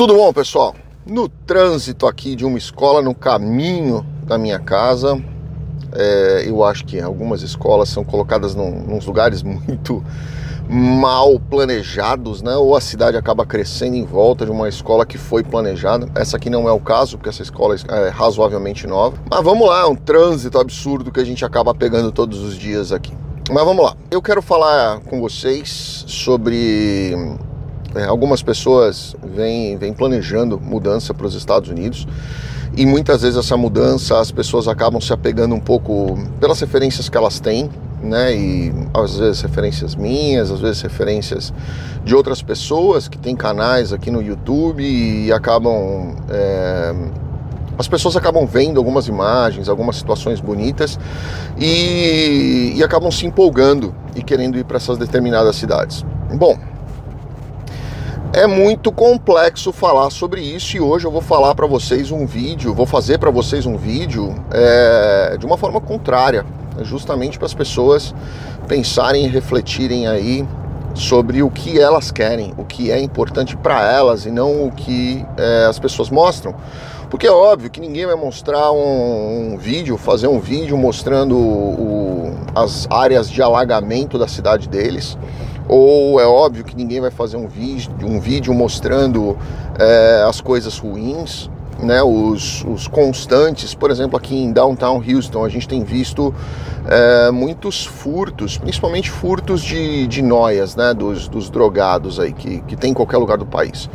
Tudo bom, pessoal? No trânsito aqui de uma escola, no caminho da minha casa, é, eu acho que algumas escolas são colocadas num, nos lugares muito mal planejados, né? Ou a cidade acaba crescendo em volta de uma escola que foi planejada. Essa aqui não é o caso, porque essa escola é razoavelmente nova. Mas vamos lá, é um trânsito absurdo que a gente acaba pegando todos os dias aqui. Mas vamos lá. Eu quero falar com vocês sobre é, algumas pessoas vêm, vêm planejando mudança para os Estados Unidos e muitas vezes essa mudança as pessoas acabam se apegando um pouco pelas referências que elas têm, né? E às vezes referências minhas, às vezes referências de outras pessoas que têm canais aqui no YouTube e acabam. É, as pessoas acabam vendo algumas imagens, algumas situações bonitas e, e acabam se empolgando e querendo ir para essas determinadas cidades. Bom, é muito complexo falar sobre isso e hoje eu vou falar para vocês um vídeo, vou fazer para vocês um vídeo é, de uma forma contrária, justamente para as pessoas pensarem e refletirem aí sobre o que elas querem, o que é importante para elas e não o que é, as pessoas mostram. Porque é óbvio que ninguém vai mostrar um, um vídeo, fazer um vídeo mostrando o, as áreas de alagamento da cidade deles ou é óbvio que ninguém vai fazer um vídeo, um vídeo mostrando é, as coisas ruins, né, os, os, constantes, por exemplo, aqui em Downtown Houston, a gente tem visto é, muitos furtos, principalmente furtos de, de noias, né, dos, dos drogados aí, que, que tem em qualquer lugar do país.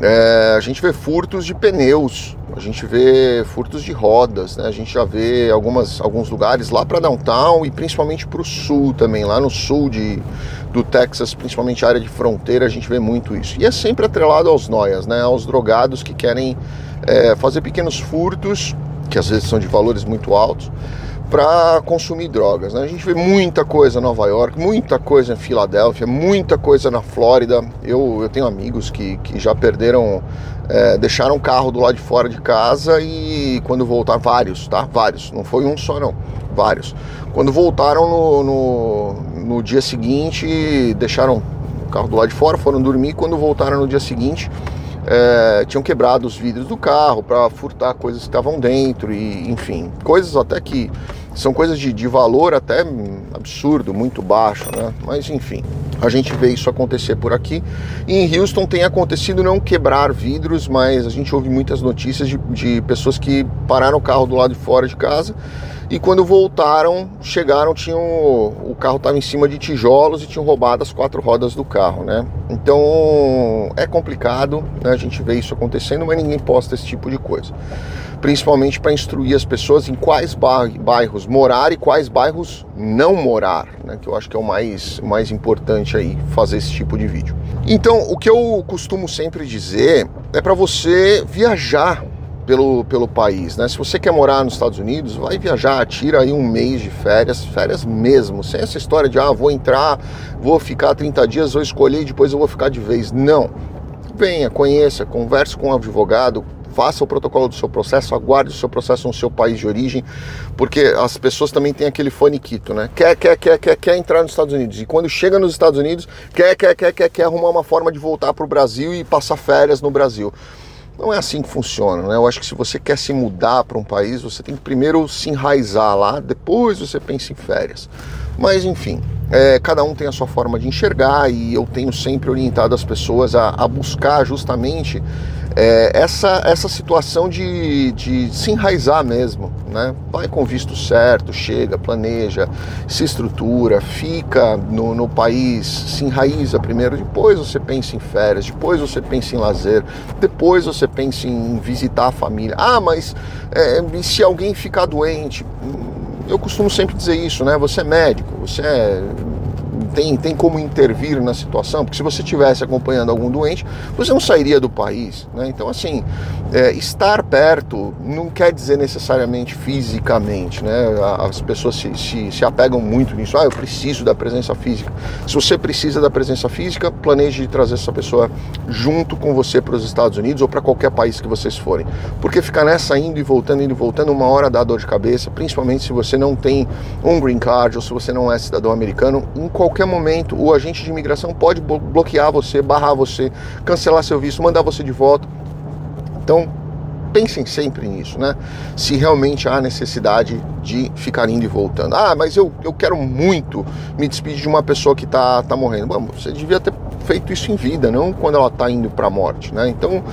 É, a gente vê furtos de pneus, a gente vê furtos de rodas, né? a gente já vê algumas, alguns lugares lá para downtown e principalmente para o sul também, lá no sul de, do Texas, principalmente a área de fronteira, a gente vê muito isso. E é sempre atrelado aos noias, né? aos drogados que querem é, fazer pequenos furtos, que às vezes são de valores muito altos, para consumir drogas. Né? A gente vê muita coisa em Nova York, muita coisa em Filadélfia, muita coisa na Flórida. Eu, eu tenho amigos que, que já perderam, é, deixaram o carro do lado de fora de casa e quando voltaram, vários, tá? Vários, não foi um só não, vários. Quando voltaram no, no, no dia seguinte, deixaram o carro do lado de fora, foram dormir. Quando voltaram no dia seguinte, é, tinham quebrado os vidros do carro para furtar coisas que estavam dentro e enfim, coisas até que são coisas de, de valor até absurdo, muito baixo, né? Mas enfim, a gente vê isso acontecer por aqui. E em Houston tem acontecido não quebrar vidros, mas a gente ouve muitas notícias de, de pessoas que pararam o carro do lado de fora de casa e quando voltaram, chegaram, tinham o carro estava em cima de tijolos e tinham roubado as quatro rodas do carro, né? Então é complicado, né? a gente vê isso acontecendo, mas ninguém posta esse tipo de coisa principalmente para instruir as pessoas em quais bairros morar e quais bairros não morar, né? que eu acho que é o mais, mais importante aí fazer esse tipo de vídeo. Então, o que eu costumo sempre dizer é para você viajar pelo, pelo país, né? Se você quer morar nos Estados Unidos, vai viajar, tira aí um mês de férias, férias mesmo, sem essa história de ah, vou entrar, vou ficar 30 dias, vou escolher e depois eu vou ficar de vez. Não. Venha, conheça, converse com um advogado, faça o protocolo do seu processo, aguarde o seu processo no seu país de origem, porque as pessoas também têm aquele faniquito, né? Quer, quer, quer, quer, quer entrar nos Estados Unidos. E quando chega nos Estados Unidos, quer, quer, quer, quer, quer arrumar uma forma de voltar para o Brasil e passar férias no Brasil. Não é assim que funciona, né? Eu acho que se você quer se mudar para um país, você tem que primeiro se enraizar lá, depois você pensa em férias. Mas enfim, é, cada um tem a sua forma de enxergar e eu tenho sempre orientado as pessoas a, a buscar justamente é, essa, essa situação de, de se enraizar mesmo, né? Vai com visto certo, chega, planeja, se estrutura, fica no, no país, se enraiza primeiro, depois você pensa em férias, depois você pensa em lazer, depois você pensa em visitar a família. Ah, mas é, se alguém ficar doente? Eu costumo sempre dizer isso, né? Você é médico, você é tem, tem como intervir na situação, porque se você estivesse acompanhando algum doente, você não sairia do país. Né? Então, assim, é, estar perto não quer dizer necessariamente fisicamente. Né? As pessoas se, se, se apegam muito nisso. Ah, eu preciso da presença física. Se você precisa da presença física, planeje trazer essa pessoa junto com você para os Estados Unidos ou para qualquer país que vocês forem. Porque ficar nessa indo e voltando, indo e voltando, uma hora dá dor de cabeça, principalmente se você não tem um green card ou se você não é cidadão americano, em qualquer qualquer momento o agente de imigração pode bloquear você, barrar você, cancelar seu visto, mandar você de volta. Então, pensem sempre nisso, né? Se realmente há necessidade de ficar indo e voltando. Ah, mas eu, eu quero muito me despedir de uma pessoa que está tá morrendo. Bom, você devia ter feito isso em vida, não quando ela está indo para a morte, né? Então,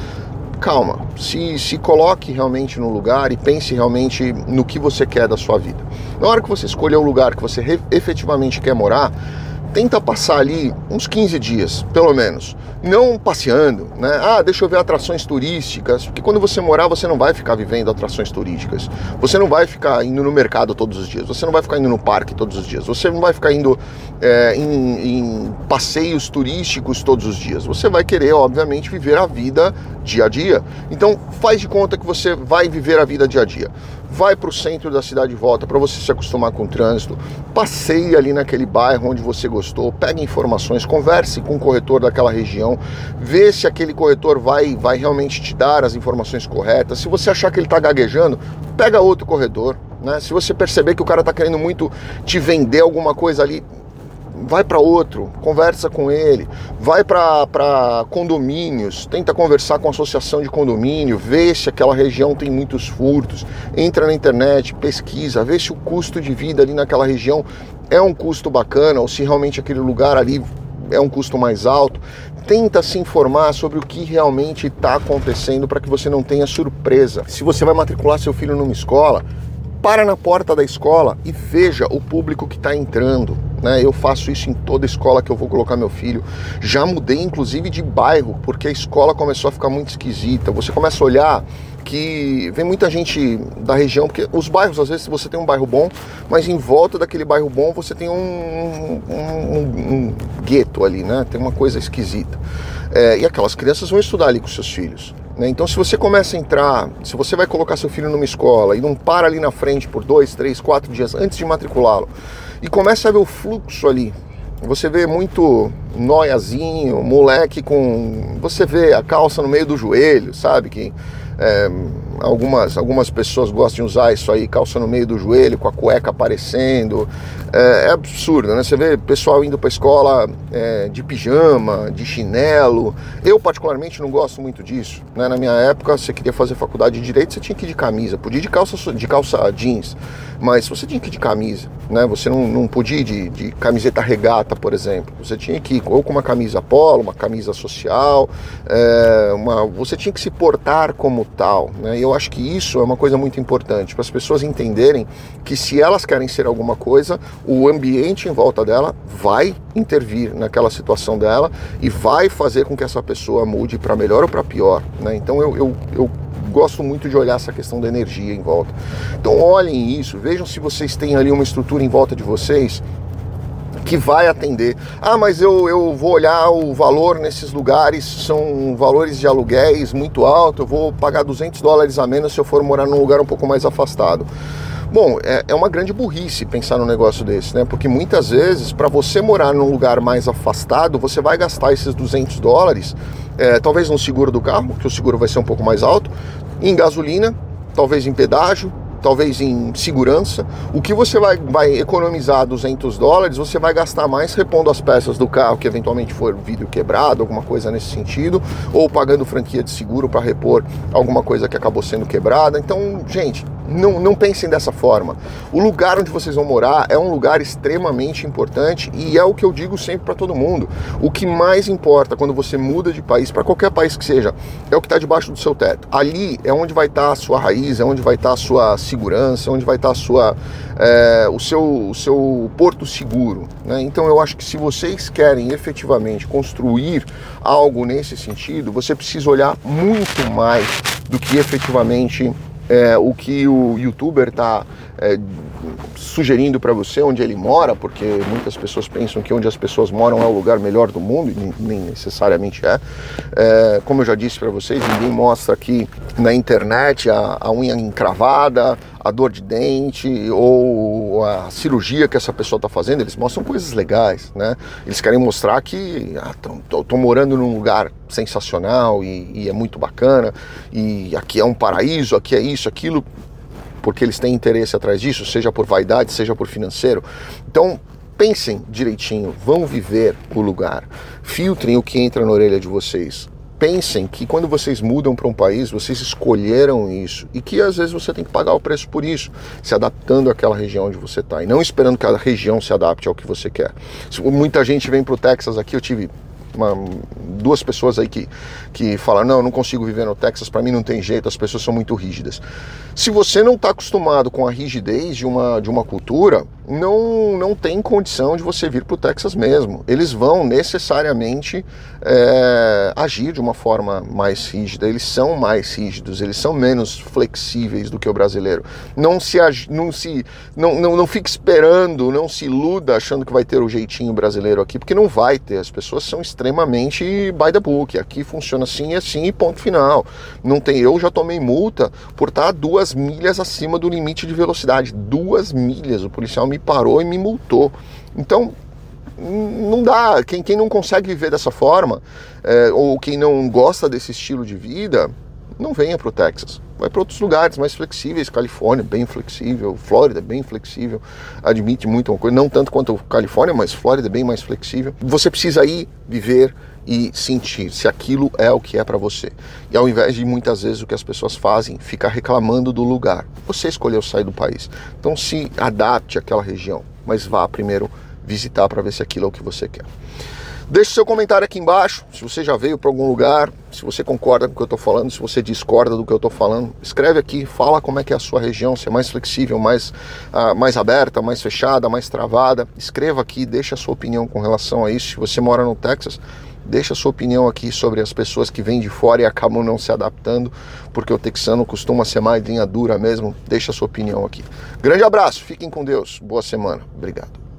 calma, se, se coloque realmente no lugar e pense realmente no que você quer da sua vida. Na hora que você escolher o lugar que você efetivamente quer morar, tenta passar ali uns 15 dias, pelo menos. Não passeando, né? Ah, deixa eu ver atrações turísticas, porque quando você morar, você não vai ficar vivendo atrações turísticas. Você não vai ficar indo no mercado todos os dias, você não vai ficar indo no parque todos os dias, você não vai ficar indo é, em, em passeios turísticos todos os dias. Você vai querer, obviamente, viver a vida dia a dia. Então, faz de conta que você vai viver a vida dia a dia vai para o centro da cidade de volta para você se acostumar com o trânsito, passeie ali naquele bairro onde você gostou, pegue informações, converse com o corretor daquela região, vê se aquele corretor vai, vai realmente te dar as informações corretas. Se você achar que ele está gaguejando, pega outro corretor. Né? Se você perceber que o cara está querendo muito te vender alguma coisa ali, vai para outro, conversa com ele, vai para condomínios, tenta conversar com a associação de condomínio, vê se aquela região tem muitos furtos, entra na internet, pesquisa, vê se o custo de vida ali naquela região é um custo bacana ou se realmente aquele lugar ali é um custo mais alto. Tenta se informar sobre o que realmente está acontecendo para que você não tenha surpresa. Se você vai matricular seu filho numa escola, para na porta da escola e veja o público que está entrando. Né? Eu faço isso em toda escola que eu vou colocar meu filho. Já mudei inclusive de bairro, porque a escola começou a ficar muito esquisita. Você começa a olhar que vem muita gente da região, porque os bairros, às vezes, você tem um bairro bom, mas em volta daquele bairro bom você tem um, um, um, um gueto ali, né? Tem uma coisa esquisita. É, e aquelas crianças vão estudar ali com seus filhos. Né? Então, se você começa a entrar, se você vai colocar seu filho numa escola e não para ali na frente por dois, três, quatro dias antes de matriculá-lo e começa a ver o fluxo ali, você vê muito noiazinho, moleque com. Você vê a calça no meio do joelho, sabe? Que é, algumas, algumas pessoas gostam de usar isso aí, calça no meio do joelho, com a cueca aparecendo. É, é absurdo, né? Você vê pessoal indo para escola é, de pijama, de chinelo. Eu, particularmente, não gosto muito disso. Né? Na minha época, você queria fazer faculdade de direito, você tinha que ir de camisa. Podia ir de calça, de calça jeans, mas você tinha que ir de camisa. Né? Você não, não podia ir de, de camiseta regata, por exemplo. Você tinha que ir ou com uma camisa polo, uma camisa social, é, uma, você tinha que se portar como tal. Né? Eu acho que isso é uma coisa muito importante para as pessoas entenderem que se elas querem ser alguma coisa, o ambiente em volta dela vai intervir naquela situação dela e vai fazer com que essa pessoa mude para melhor ou para pior. Né? Então eu, eu, eu gosto muito de olhar essa questão da energia em volta. Então olhem isso, vejam se vocês têm ali uma estrutura em volta de vocês que vai atender. Ah, mas eu, eu vou olhar o valor nesses lugares, são valores de aluguéis muito altos, eu vou pagar 200 dólares a menos se eu for morar num lugar um pouco mais afastado. Bom, é, é uma grande burrice pensar num negócio desse, né? Porque muitas vezes, para você morar num lugar mais afastado, você vai gastar esses 200 dólares, é, talvez no seguro do carro, que o seguro vai ser um pouco mais alto, em gasolina, talvez em pedágio, talvez em segurança. O que você vai, vai economizar 200 dólares, você vai gastar mais repondo as peças do carro que eventualmente for vidro quebrado, alguma coisa nesse sentido, ou pagando franquia de seguro para repor alguma coisa que acabou sendo quebrada. Então, gente, não, não pensem dessa forma. O lugar onde vocês vão morar é um lugar extremamente importante e é o que eu digo sempre para todo mundo. O que mais importa quando você muda de país, para qualquer país que seja, é o que está debaixo do seu teto. Ali é onde vai estar tá a sua raiz, é onde vai estar tá a sua segurança, é onde vai estar tá a sua, é, o, seu, o seu porto seguro. Né? Então eu acho que se vocês querem efetivamente construir algo nesse sentido, você precisa olhar muito mais do que efetivamente é, o que o youtuber está é, sugerindo para você onde ele mora, porque muitas pessoas pensam que onde as pessoas moram é o lugar melhor do mundo, e nem necessariamente é. é como eu já disse para vocês, ninguém mostra aqui na internet a, a unha encravada, a dor de dente ou a cirurgia que essa pessoa está fazendo, eles mostram coisas legais, né? Eles querem mostrar que estou ah, morando num lugar sensacional e, e é muito bacana e aqui é um paraíso, aqui é isso, aquilo porque eles têm interesse atrás disso, seja por vaidade, seja por financeiro. Então, pensem direitinho, vão viver o lugar, filtrem o que entra na orelha de vocês. Pensem que quando vocês mudam para um país, vocês escolheram isso e que às vezes você tem que pagar o preço por isso, se adaptando àquela região onde você está e não esperando que a região se adapte ao que você quer. Muita gente vem para o Texas aqui, eu tive uma, duas pessoas aí que, que falam: não, eu não consigo viver no Texas, para mim não tem jeito, as pessoas são muito rígidas. Se você não está acostumado com a rigidez de uma, de uma cultura, não, não tem condição de você vir para o Texas mesmo. Eles vão necessariamente é, agir de uma forma mais rígida, eles são mais rígidos, eles são menos flexíveis do que o brasileiro. Não se, não se não, não, não fique esperando, não se iluda achando que vai ter o jeitinho brasileiro aqui, porque não vai ter. As pessoas são extremamente by the book. Aqui funciona assim e assim e ponto final. Não tem. Eu já tomei multa por estar duas milhas acima do limite de velocidade. Duas milhas. O policial me parou e me multou. Então não dá. Quem, quem não consegue viver dessa forma, é, ou quem não gosta desse estilo de vida, não venha para o Texas. Vai para outros lugares mais flexíveis. Califórnia, bem flexível. Flórida, bem flexível. Admite muito uma coisa. Não tanto quanto Califórnia, mas Flórida, bem mais flexível. Você precisa ir viver e sentir se aquilo é o que é para você. E ao invés de muitas vezes o que as pessoas fazem, ficar reclamando do lugar. Você escolheu sair do país. Então se adapte àquela região, mas vá primeiro visitar para ver se aquilo é o que você quer. Deixe seu comentário aqui embaixo, se você já veio para algum lugar, se você concorda com o que eu estou falando, se você discorda do que eu estou falando, escreve aqui, fala como é que é a sua região, se é mais flexível, mais, uh, mais aberta, mais fechada, mais travada. Escreva aqui, deixe a sua opinião com relação a isso. Se você mora no Texas, deixe a sua opinião aqui sobre as pessoas que vêm de fora e acabam não se adaptando, porque o texano costuma ser mais linha dura mesmo. Deixe a sua opinião aqui. Grande abraço, fiquem com Deus, boa semana, obrigado.